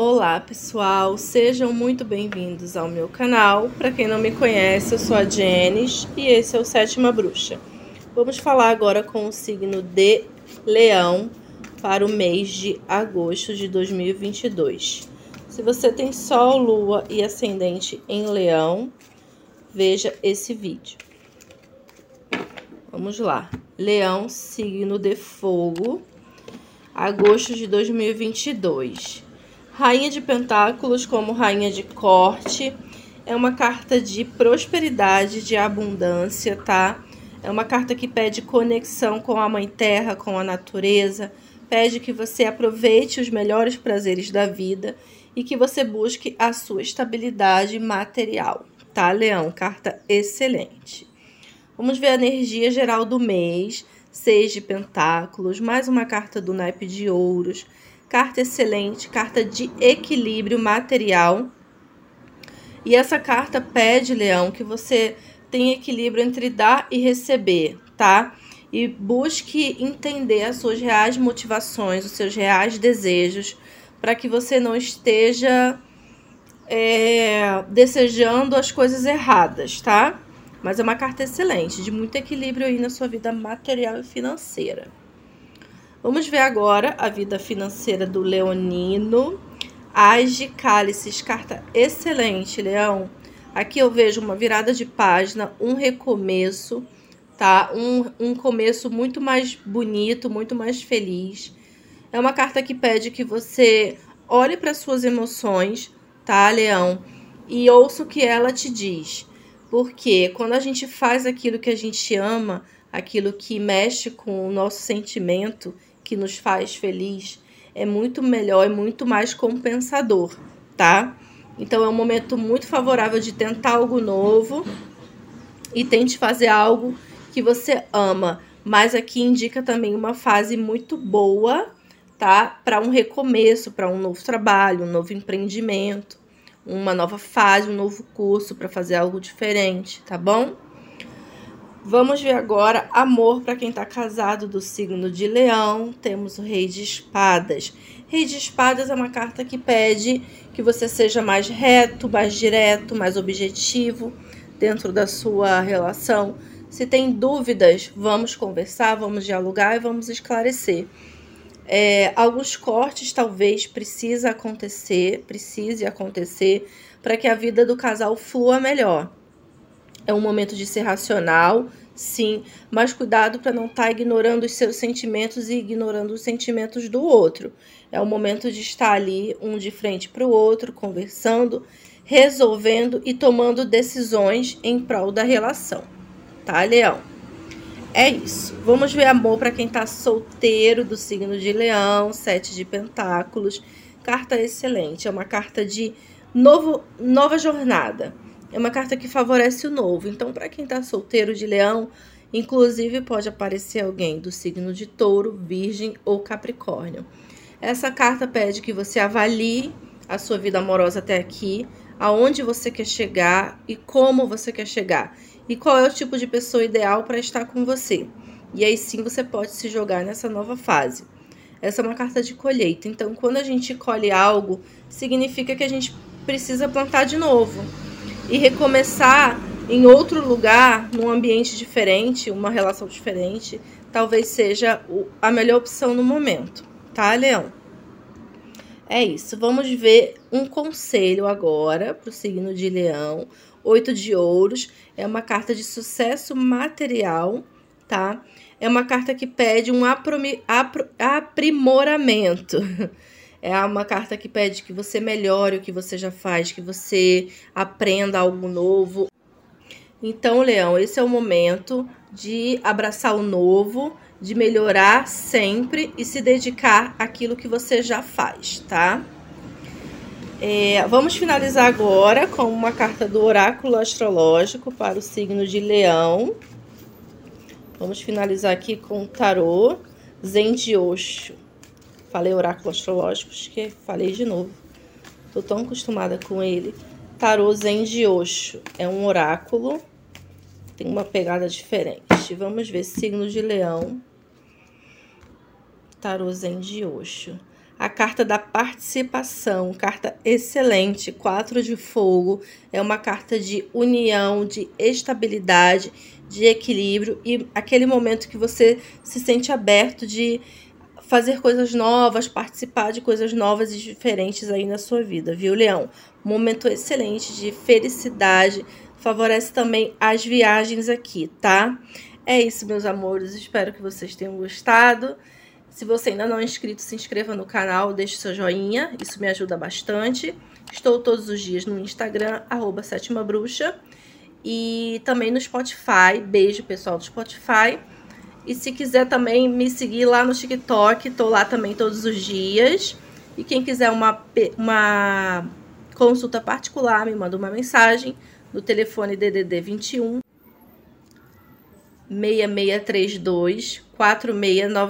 Olá pessoal, sejam muito bem-vindos ao meu canal. Para quem não me conhece, eu sou a Jenis e esse é o Sétima Bruxa. Vamos falar agora com o signo de Leão para o mês de agosto de 2022. Se você tem Sol, Lua e Ascendente em Leão, veja esse vídeo. Vamos lá. Leão, signo de fogo, agosto de 2022. Rainha de Pentáculos como Rainha de Corte. É uma carta de prosperidade, de abundância, tá? É uma carta que pede conexão com a Mãe Terra, com a natureza. Pede que você aproveite os melhores prazeres da vida e que você busque a sua estabilidade material, tá, Leão? Carta excelente. Vamos ver a energia geral do mês. Seis de Pentáculos, mais uma carta do naipe de ouros carta excelente, carta de equilíbrio material. E essa carta pede, Leão, que você tenha equilíbrio entre dar e receber, tá? E busque entender as suas reais motivações, os seus reais desejos, para que você não esteja é, desejando as coisas erradas, tá? Mas é uma carta excelente, de muito equilíbrio aí na sua vida material e financeira. Vamos ver agora a vida financeira do Leonino. As de Cálices, carta excelente, Leão. Aqui eu vejo uma virada de página, um recomeço, tá? Um, um começo muito mais bonito, muito mais feliz. É uma carta que pede que você olhe para suas emoções, tá, Leão? E ouça o que ela te diz. Porque quando a gente faz aquilo que a gente ama, aquilo que mexe com o nosso sentimento, que nos faz feliz é muito melhor e muito mais compensador, tá? Então é um momento muito favorável de tentar algo novo e tente fazer algo que você ama. Mas aqui indica também uma fase muito boa, tá? Para um recomeço, para um novo trabalho, um novo empreendimento, uma nova fase, um novo curso para fazer algo diferente, tá bom? Vamos ver agora amor para quem está casado do signo de Leão. Temos o Rei de Espadas. Rei de Espadas é uma carta que pede que você seja mais reto, mais direto, mais objetivo dentro da sua relação. Se tem dúvidas, vamos conversar, vamos dialogar e vamos esclarecer. É, alguns cortes talvez precisa acontecer, precise acontecer para que a vida do casal flua melhor. É um momento de ser racional, sim, mas cuidado para não estar tá ignorando os seus sentimentos e ignorando os sentimentos do outro. É o momento de estar ali, um de frente para o outro, conversando, resolvendo e tomando decisões em prol da relação. Tá, Leão? É isso. Vamos ver amor para quem está solteiro do signo de Leão, sete de pentáculos. Carta excelente, é uma carta de novo, nova jornada é uma carta que favorece o novo. Então, para quem está solteiro de leão, inclusive pode aparecer alguém do signo de touro, virgem ou capricórnio. Essa carta pede que você avalie a sua vida amorosa até aqui, aonde você quer chegar e como você quer chegar. E qual é o tipo de pessoa ideal para estar com você. E aí sim você pode se jogar nessa nova fase. Essa é uma carta de colheita. Então, quando a gente colhe algo, significa que a gente precisa plantar de novo e recomeçar em outro lugar, num ambiente diferente, uma relação diferente, talvez seja a melhor opção no momento, tá, Leão? É isso. Vamos ver um conselho agora para o signo de Leão. Oito de ouros é uma carta de sucesso material, tá? É uma carta que pede um aprimoramento. É uma carta que pede que você melhore o que você já faz, que você aprenda algo novo. Então, Leão, esse é o momento de abraçar o novo, de melhorar sempre e se dedicar àquilo que você já faz, tá? É, vamos finalizar agora com uma carta do oráculo astrológico para o signo de Leão. Vamos finalizar aqui com o tarô Zen de Osho. Falei oráculo astrológico, que falei de novo. Tô tão acostumada com ele. Tarô Zen de Osho. É um oráculo. Tem uma pegada diferente. Vamos ver signo de leão. Tarô Zen de Osho. A carta da participação, carta excelente, quatro de fogo, é uma carta de união, de estabilidade, de equilíbrio e aquele momento que você se sente aberto de fazer coisas novas, participar de coisas novas e diferentes aí na sua vida, viu, Leão? Momento excelente de felicidade, favorece também as viagens aqui, tá? É isso, meus amores, espero que vocês tenham gostado. Se você ainda não é inscrito, se inscreva no canal, deixe seu joinha, isso me ajuda bastante. Estou todos os dias no Instagram, arroba Sétima Bruxa, e também no Spotify. Beijo, pessoal do Spotify. E se quiser também me seguir lá no TikTok, tô lá também todos os dias. E quem quiser uma, uma consulta particular, me manda uma mensagem no telefone DDD 21 6632 4699